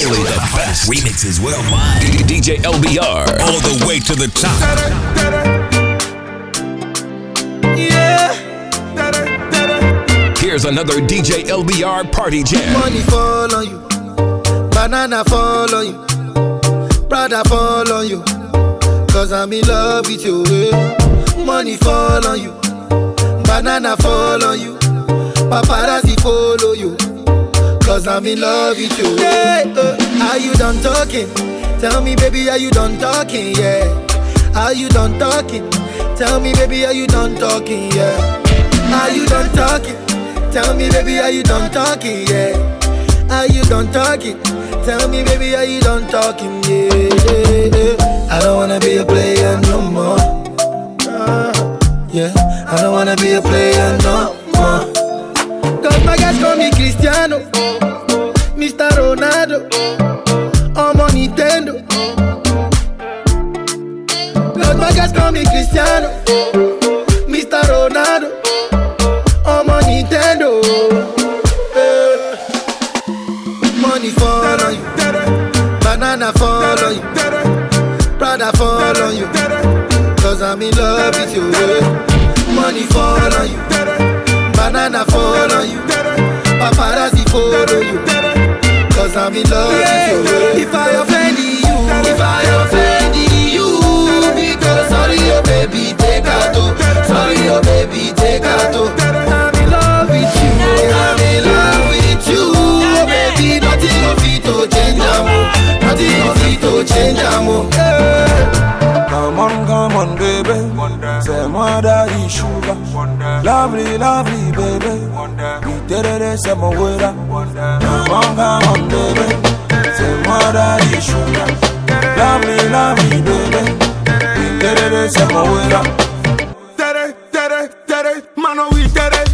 Only the best remixes worldwide. DJ LBR, all the way to the top. Yeah. Here's another DJ LBR party jam. Money fall on you, banana fall on you, brother fall on you. Cause I'm in love with you. eh. Money fall on you, banana fall on you, paparazzi follow you. Cause I'm in love with you. Yeah, uh, are you done talking? Tell me, baby, are you done talking? Yeah. Are you done talking? Tell me, baby, are you done talking? Yeah. Are you done talking? Tell me, baby, are you done talking? Yeah. Are you done talking? Tell me, baby, are you done talking? Yeah. yeah, yeah. I don't wanna be a player no more. Yeah. I don't wanna be a player no more. Cause my guys call me Cristiano, baby. We did it, say my way Come on, come on, baby. Say moi daddy sugar. Lovely, lovely, baby. Oh, we did it, say my way Tere, tere, tere, mano tere, tere,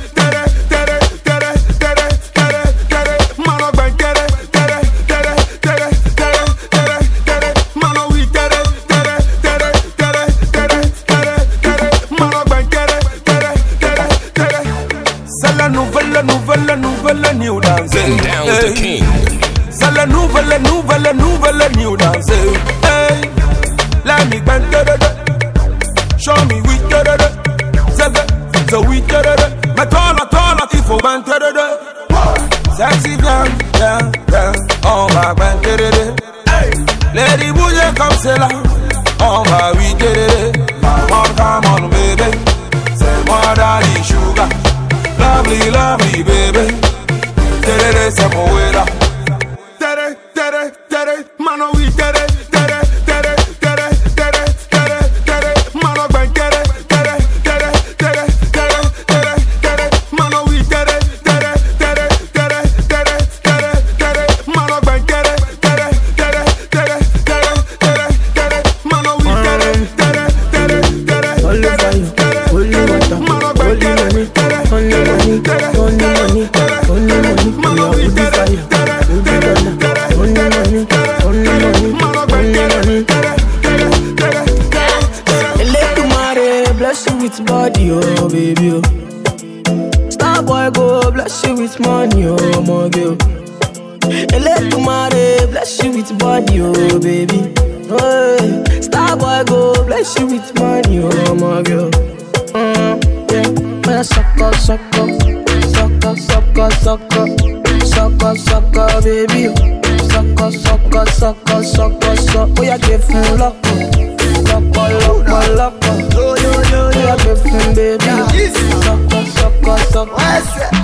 bless you with money, oh my girl. Mm, yeah, man, sucker, sucker, sucker, sucker, sucker, sucker, sucker, baby. Sucker, sucker, sucker, sucker, sucker. Oh, yeah, give him luck, luck, luck, luck. Yo, yo, yo, yeah, give him baby. Sucker, sucker, sucker. My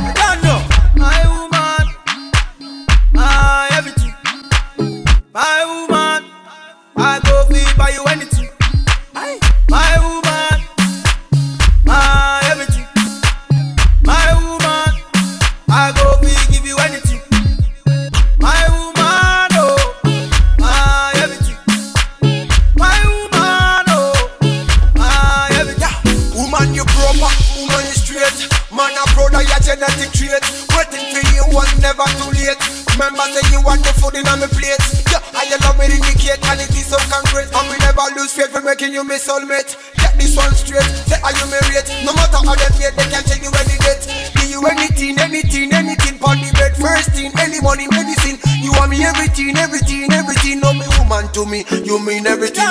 You, one never too late. Remember, say you want the food in on my plate. Yeah, I love me indicate, and it is so concrete. And we never lose faith for making you my soulmate. Get this one straight, say are you married? No matter how they hate, they can tell you any date. Give you anything, anything, anything, on the bed first thing, any money, medicine. You want me everything, everything, everything. No me woman to me, you mean everything.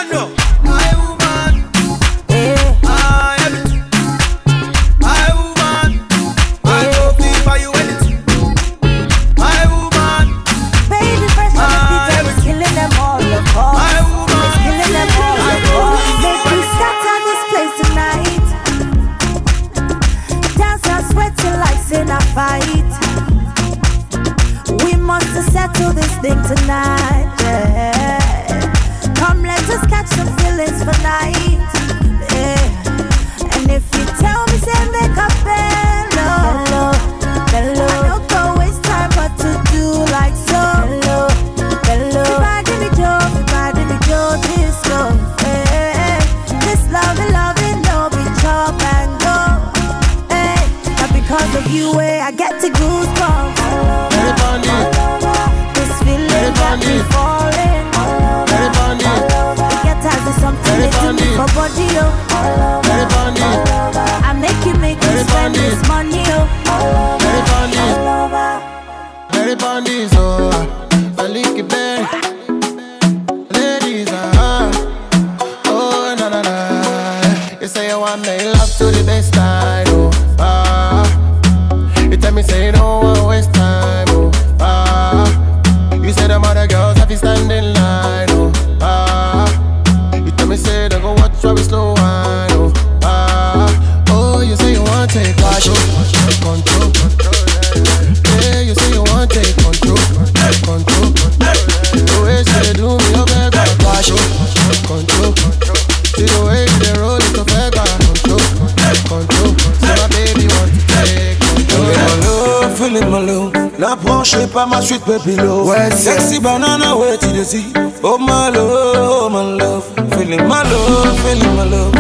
Pas ma sweet baby love. Ouais, Sexy banana, to the sea? Oh my love, oh my love. Feeling my love, feeling my love.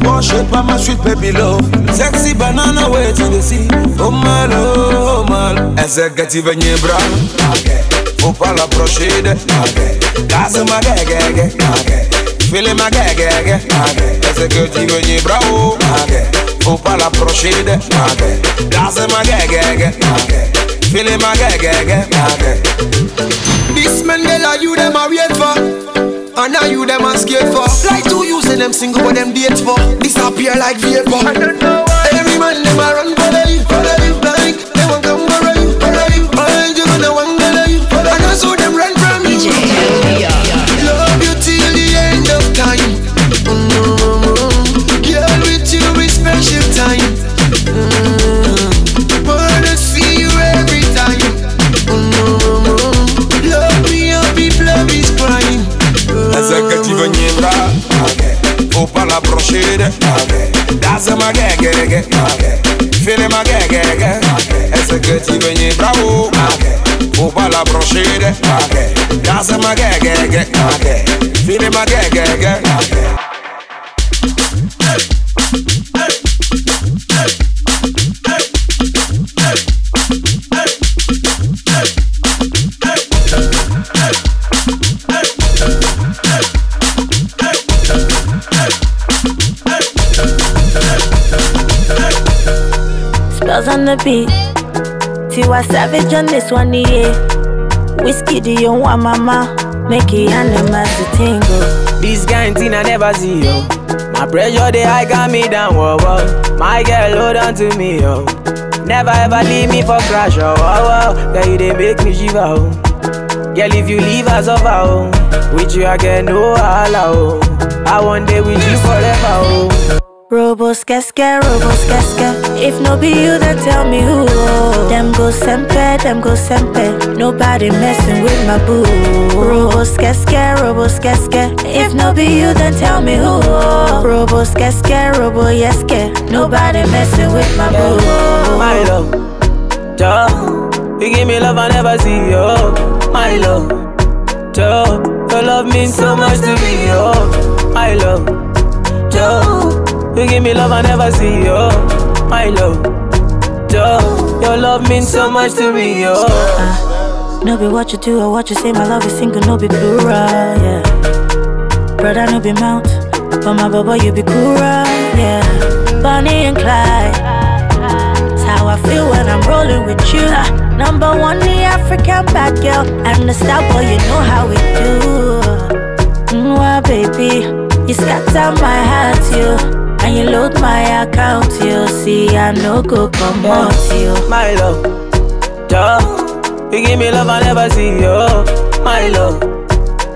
Branche pas ma sweet baby love. Sexy banana, to the sea? Oh my love, oh my love. Executive venye bra. Faut pas l'approcher de. Casse ma gagage. Feeling ma gagage. Executive venye bra. oh. Faut pas l'approcher de. Casse ma gagage. Feeling my gagage. This man Mandela, you them a wait for. And now you them a scared for. Like two you say them single but them date for. Disappear like vapor. I don't know why. Every man them a run follow Spellz on the beat. Tiwa Savage on this one, yeah. Whiskey, do you want mama? Make it animals to tingle. This thing I never see, yo. My pressure, they high got me down, whoa, whoa. My girl, hold on to me, yo. Never ever leave me for crash, oh, oh, oh. Girl, you they make me shiver, oh. Girl, if you leave us over, oh. With you, I get no holla, oh. I want day with you forever, oh. Robo skeske, robo skeske. If no be you, then tell me who. Them go sempe, them go sempe. Nobody messing with my boo. Robo skeske, robo skeske. If no be you, then tell me who. Robo skeske, robo yeske. Nobody messing with my boo. My love, Joe, you give me love I never see, yo. My love, Joe, your love means so much to me, yo. You give me love I never see, yo. My love, Joe, your love means so much to me, yo. Ah, no be what you do or what you say. My love is single, no be plural, yeah. Brother, no be mount, but my baba you be cool, yeah. Bonnie and Clyde, that's how I feel when I'm rolling with you. Number one, the African bad girl. And the star boy, you know how we do. Mwah, baby, you scatter my heart, you. And you load my account, you see, I no go come out, you. My love, duh. You give me love I never see, yo. My love,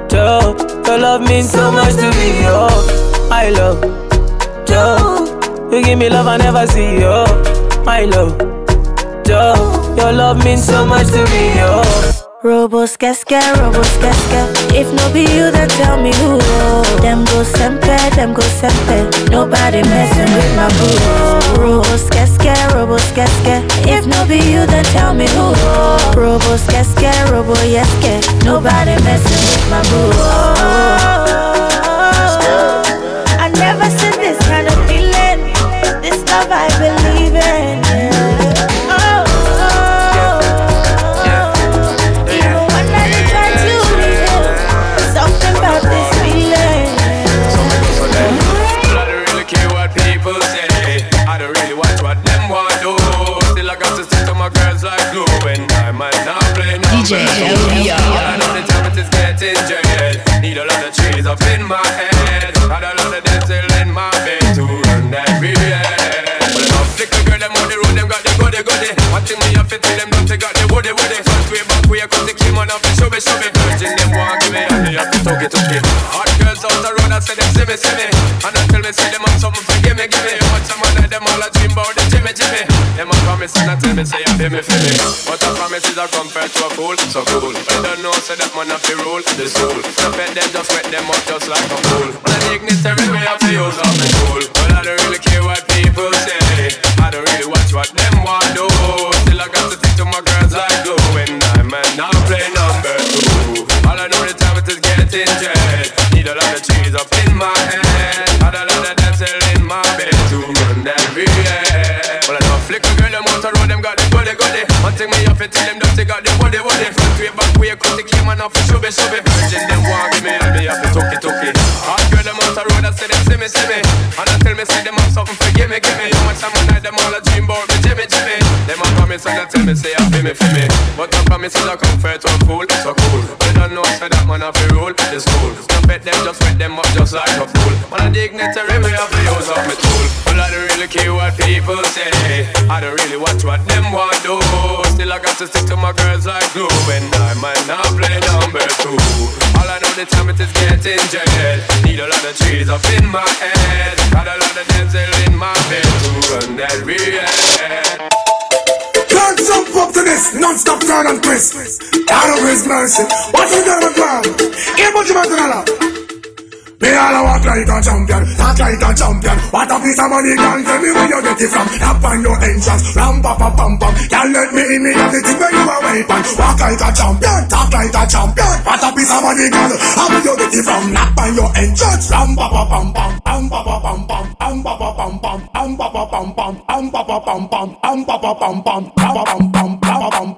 duh. Your love means so much to me, yo. My love, duh. You give me love I never see, yo. My love, duh. Your love means so much to me, yo. Robos casca, robos casca. If no be you, then tell me who. Them go sempe, them go sempe. Nobody messing with my boo. Robos casca, robos casca. If no be you, then tell me who. Robos casca, robo yeske. Nobody messing with my boo. DJ. All I know the it is getting jaded. Need a lot of trees up in my head. Had a lot of dental in my bed to run that real Well, enough little girl them on the road, them got the goody goody. Watching me up, it till them way, they came on off show me, show me. Virgin them want give me, and they have to talk it, talk it. Hot girls out the road, I say them see me, see me. And until me see them have something for give me, give me. Watch them and them all a dream about the Jimmy, Jimmy. Them a promise and I tell me, say, I feel me, feel me. But a promise is a compared to a fool, so cool. But don't know, say that man have to rule the soul. So bet them, just wet them up just like a fool. When I dignitary, me have to use up the tool. But I don't really care what people say. I don't really watch what them want do. Still I got to stick to my girls like glue. My head. In my. Well, I know flick a girl, them them got the thing me off got the body body. Front way, back way, off the shubby. Virgin them want give me, and me it, it. Hot girl, them say see me, see me. And tell me, say them have something for give me, give me. How much time I night, them all promise and they tell me, say I feel me, feel me. But I promise is a comfort a fool, so cool. They don't know, say that man have to rule, it's cool. Don't bet them, just wet them up just like a fool. Man, a dignitary, me have to use up my tool. Well, I don't really care what people say. I don't really watch what them want do. Still, I got to stick to my girls like glue. And I might not play number two. All I know the time it is getting jet. Need a lot of trees up in my head. Got a lot of dental in my bed to run that real. Jump up to this non-stop turn and twist. Out of his mercy. What you gonna do? Here, what you want Me all a walk like a champion, talk like a champion. What a piece of money, can tell me where you get it from. Tap on your entrance, ram pa pa pam pam. Can't let me in me have the thing where you are waiting. Walk like a champion, talk like a champion. What a piece of money, girl, how you get it from? Tap on your entrance, ram pa pa pam pam, ram pa pa pam pam, ram pa pa pam pam, ram pa pa pam pam, ram pa pa pam pam, ram pa pa pam pam, ram pa pam pam, ram pa pam pa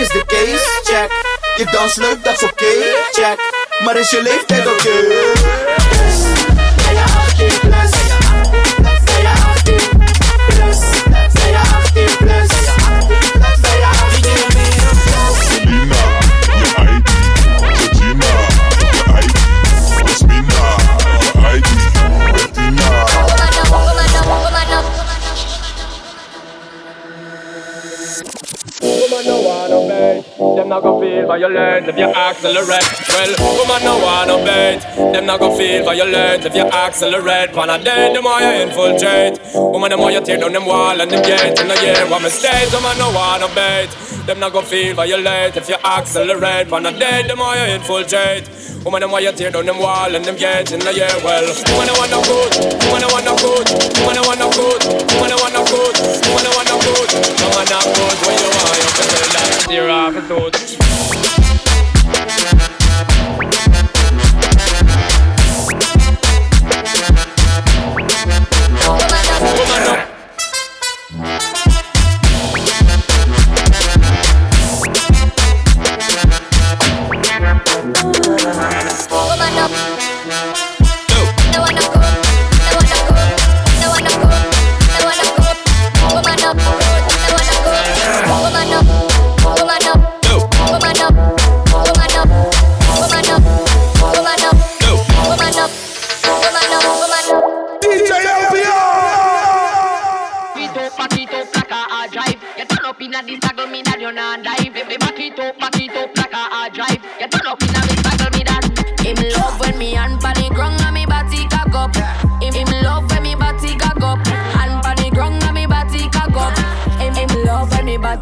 is de case, check. Je dans leuk, dat is oké, okay, check. Maar is je leeftijd oké? Okay? Yes. Ben je 18 plus? Ben je 18 not gonna feel violent if you accelerate. Well, woman no wanna bait, them not gonna feel violent if you accelerate. Pan a day, the more you infiltrate. Woman, the more you tear down them wall and them gate. In the year, what mistakes, woman no wanna bait. Them not gonna feel violent if you accelerate. Pan a day, the more you infiltrate. Woman, the more you tear down them wall and them gate. In the year, well, woman, I want no good, woman, I want no good, woman, I want no good, woman, I want no good, woman, I want no good, tear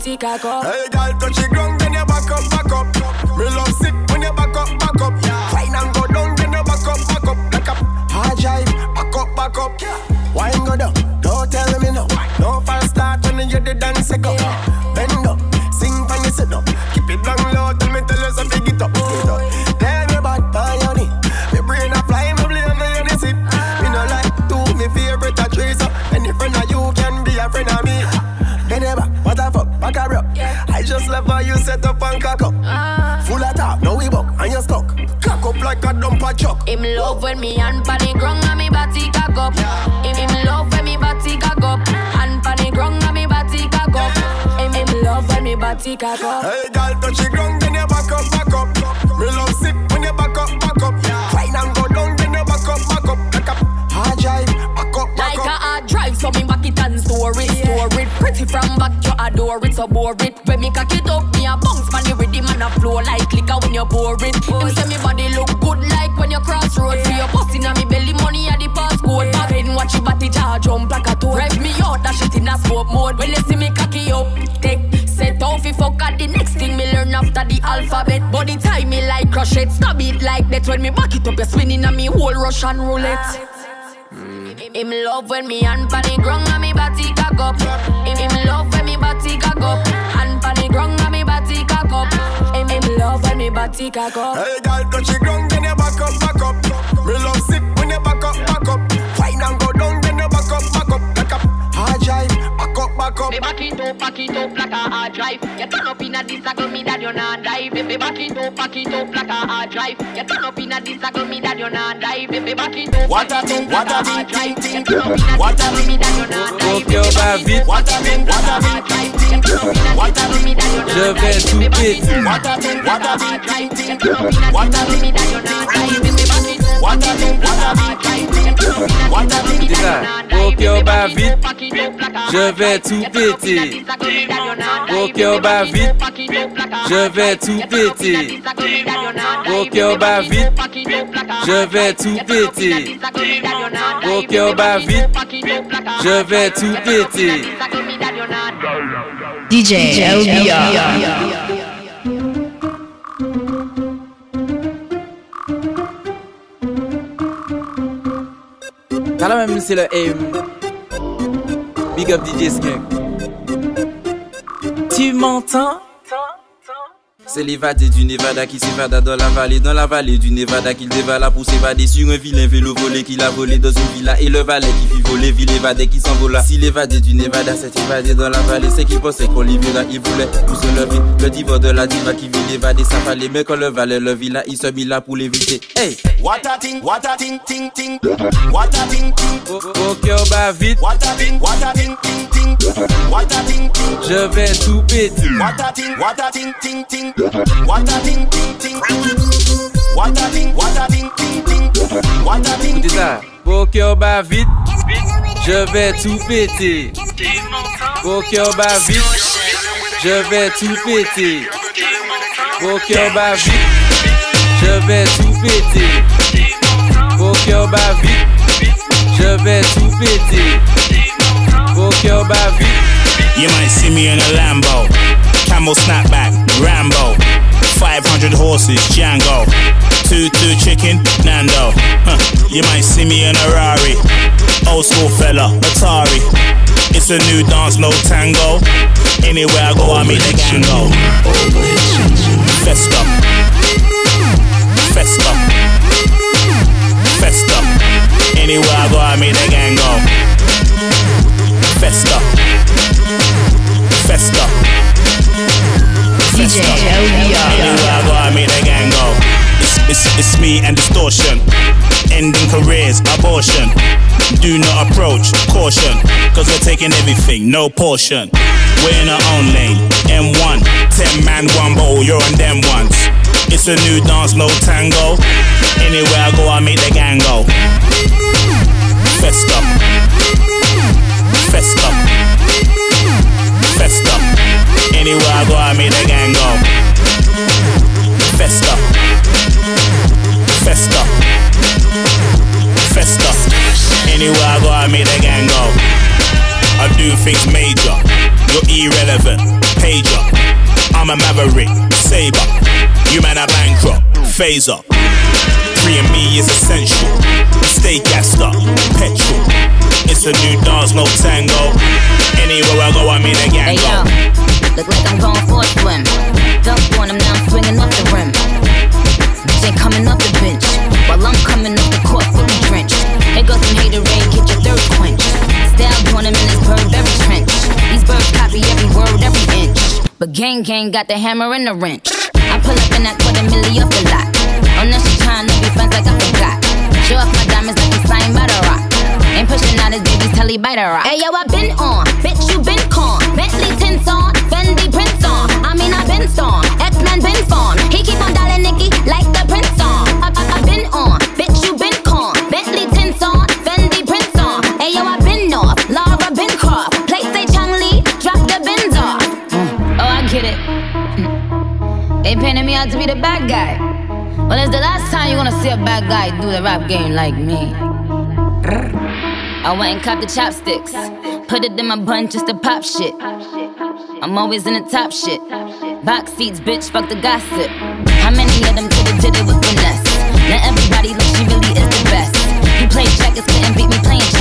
cock up. Hey, girl, touch the ground, then you back up, back up. Me love sick when you back up, back up. Wine and go down, then you back up, back up. Like a hard drive, back up, back up. Wine go down, don't tell me no. No fast start when you the dance go. Bend up and. Full of talk, now we buck, and you're stuck. Cock up like a dumper truck. Him love when me hand pan the ground and me body cock up. Him him love when me body cock up. Hand pan the ground and me body cock up. Him him love when me body cock up. Hey, girl, touch the ground, then you back up, back up. Back it store it. Pretty from back, you adore it, so bore it. When me cock it up, me a bounce man, the rhythm and a flow like liquor when you pour it. Him say me body look good like when you cross road. For your bust inna me belly, money at the passcode. Back in, watch your body jar jump like a toad. Rev me out, that shit in a smoke mode. When you see me cocky up, take set off if fuck at the next thing me learn after the alphabet. Body tie me like crochet, stab it like that. When me back it up, you spinning on me whole Russian roulette. Him love when me hand pan the ground and me body cock up. Him, him love when me body cock up. Hand pan the ground and me body cock up. Him, him love when me body cock up. Hey, girl, touch the ground, then you back up, back up. Me love sick when you back up, back up. Back up, back up. Me back it up, back it up like a hard drive. You turn up inna this circle, me that you not dive. Baby, back it up, back it up like a hard drive. You turn up inna this circle, me that you not dive. Baby, back it up, What back a it thing, up what like a hard thing, drive. thing, You thing. turn up inna What this a circle, thing, me that you not dive. Mon cœur bat vite, What a thing, what a thing, thing, thing. What a thing, je vais tout péter. what a thing, what a thing, thing, thing. What a thing, what a thing, what ça, mon cœur bat vite, je vais tout péter. Mon cœur bat vite, je vais tout péter. Mon cœur bat vite, je vais tout péter. Mon cœur bat vite, je vais tout péter. DJ LBR. La même, c'est le aim. Big up DJ Skunk. Tu m'entends? C'est l'évadé du Nevada qui s'évada dans la vallée, dans la vallée du Nevada qu'il dévala pour s'évader sur un vilain vélo volé qu'il a volé dans une villa et le valet qui fit voler, ville évadé qui s'envola. Si l'évadé du Nevada s'est évadé dans la vallée, c'est qu'il pensait qu'on l'y verra, il voulait pour se lever. Le diva de la diva qui vit l'évader, ça fallait, mais quand le valet le villa, il se mit là pour l'éviter. Hey! What a thing, what a thing, ting, ting. What a thing, ting. Au cœur bat vite, What a thing, what a thing, ting, ting. What a ting. je vais tout péter. What a thing, what a thing, ting, ting. What a thing, ting, ting. What a thing, what a thing, ting, ting. What a. Au cœur bat vite, je vais tout péter. Bat vite, je vais tout péter. Bat vite, je vais tout péter. Bat vite, je vais tout péter. Au cœur bat vite. You might see me in a Lambo, camel Rambo, 500 horses, Django, 2-2 chicken, Nando. Huh. You might see me in a Rari, old school fella, Atari. It's a new dance, no tango. Anywhere I go, I meet the gang. Festa, festa, festa. Anywhere I go, I meet the gang. Festa. Festa. Go. It's, it's, it's me and distortion. Ending careers, abortion. Do not approach, caution. Cause we're taking everything, no portion. We're in our own lane. M1, 10 man, one bottle, you're on them ones. It's a new dance, no tango. Anywhere I go, I make the gang go. Festa. Festa. Festa. I make the gang go. Festa. Festa. Festa. Anywhere I go, I make the gang go. I do things major. You're irrelevant. Pager. I'm a maverick. Saber. You man are bankrupt. Phaser. Free and me is essential. Stay gassed up. Petrol. It's a new dance, no tango. Anywhere I go, I make the gang Hey yo, look like I'm going for a swim. Dunk on him, now I'm swinging off the rim. Bitch ain't coming off the bench, while I'm coming off the court fully drenched. Here goes some hater rain, get your thirst quenched. Style doing him in his bird very trench. These birds copy every word, every inch. But gang gang got the hammer and the wrench. I pull up in that quarter milli off the lot. Oh, now she to be friends like I forgot. Show off my diamonds like I'm signed by the rock. Ain't pushing out his baby's telly by the rock. Hey yo, I been on, bitch you been con. Bentley tints on, Fendi prints on. I mean I been storm, X Men been formed. He keep on dialing Nicki like the prince on. I, I, I been on, bitch you been. Bentley on, on. Hey yo, I been off, been drop the off. Mm. Oh I get it. Mm. Me out to be the bad guy. Well, it's the last time you're gonna see a bad guy do the rap game like me. I went and copped the chopsticks. Put it in my bun just to pop shit. I'm always in the top shit. Box seats, bitch, fuck the gossip. How many of them could've did it with finesse? Now everybody like she really is the best. You play checkers, couldn't beat me playing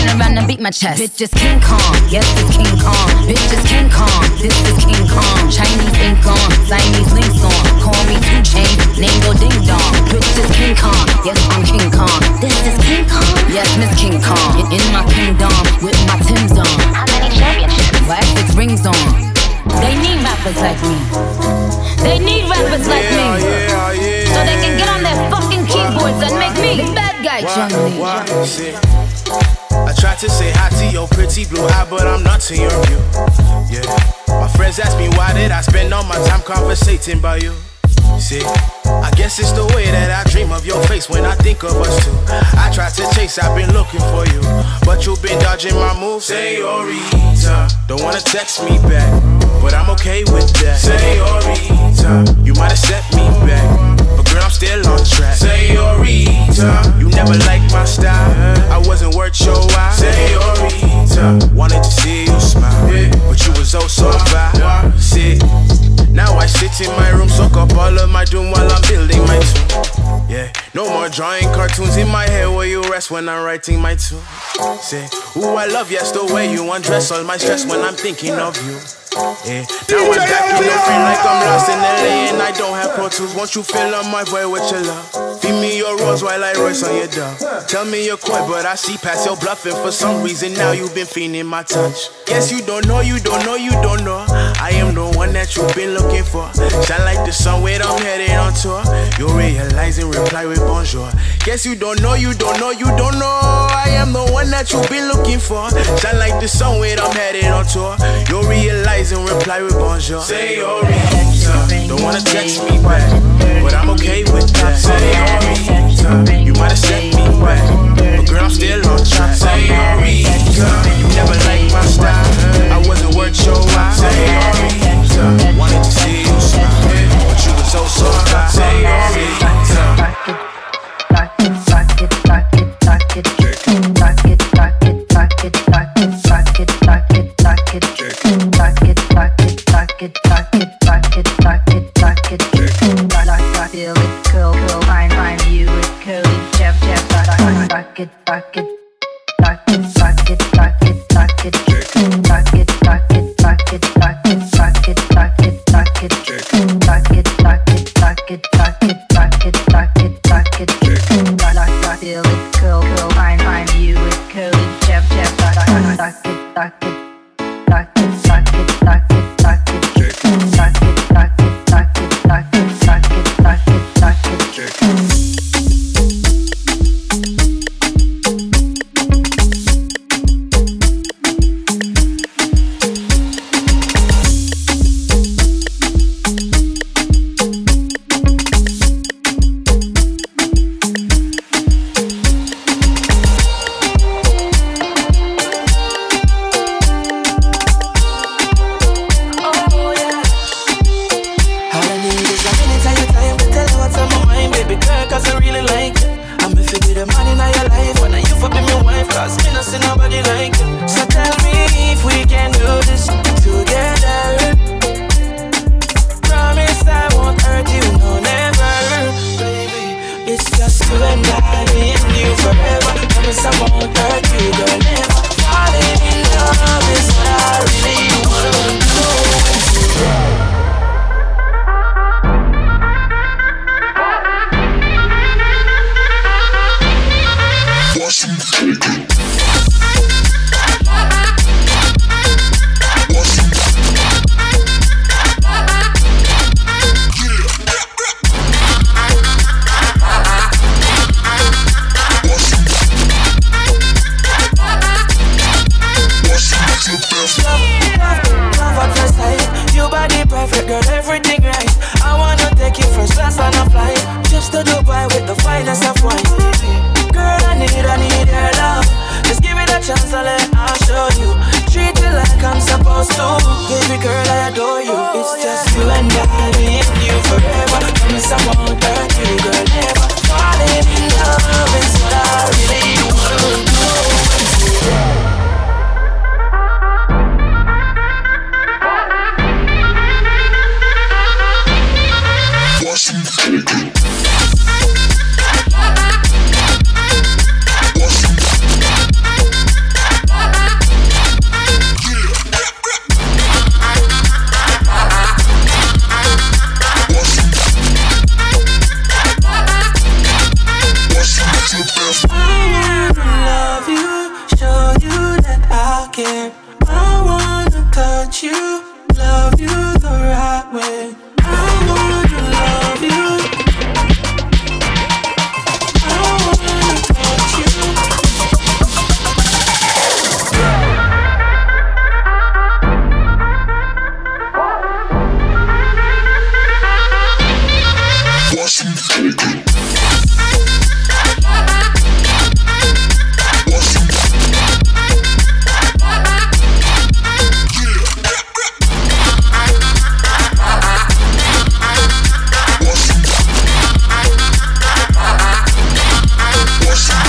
I'm about to turn around and beat my chest. Bitch is King Kong, yes it's King Kong. Bitch is King Kong, this is King Kong. Chinese ink on, Siamese links on. Call me two chain, name go ding dong. Bitch is King Kong, yes I'm King Kong. This is King Kong, yes Miss King Kong. In my kingdom with my Tim's on. How many championships? My six rings on. They need rappers like me. They need rappers like me. So they can get on their fucking keyboards and make me the bad guy, Chung I tried to say hi to your pretty blue eye, but I'm not to your view. Yeah. My friends ask me why did I spend all my time conversating about you. See, I guess it's the way that I dream of your face when I think of us two. I tried to chase, I've been looking for you, but you've been dodging my moves. Senorita, don't wanna text me back, but I'm okay with that. Senorita, you might have set me back, girl, I'm still on track. Senorita, you never liked my style, I wasn't worth your while. Senorita, wanted to see you smile, but you was oh so fine. See, now I sit in my room, soak up all of my doom while I'm building my tomb. Yeah, no more drawing cartoons in my head where you rest when I'm writing my tune. Say, ooh, I love yes the way you undress all my stress when I'm thinking of you. Yeah. Now I'm back in the frame like I'm lost in LA and I don't have Pro Tools. Won't you fill up my void with your love? Feed me your rose while I royce on your dove. Tell me you're coy, but I see past your bluffing. For some reason now you've been feeling my touch. Guess you don't know, you don't know, you don't know. I am the one that you've been looking for. Shine like the sun when I'm headed on tour. You'll realize and reply with bonjour. Guess you don't know, you don't know, you don't know. I am the one that you've been looking for. Shine like the sun when I'm headed on tour. You'll realize and reply with bonjour. Say your reason. Don't wanna text me back, but I'm okay with that. Say reason. You might have set me back, but girl, I'm still on track. Say your reason. You never liked my style. I wasn't worth your while. Say your reason. Wanted to see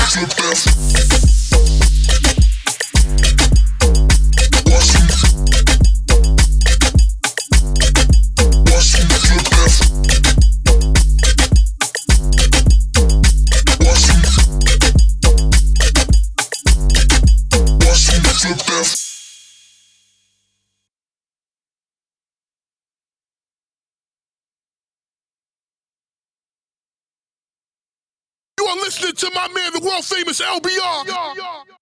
Slip dance. To my man, the world famous LBR.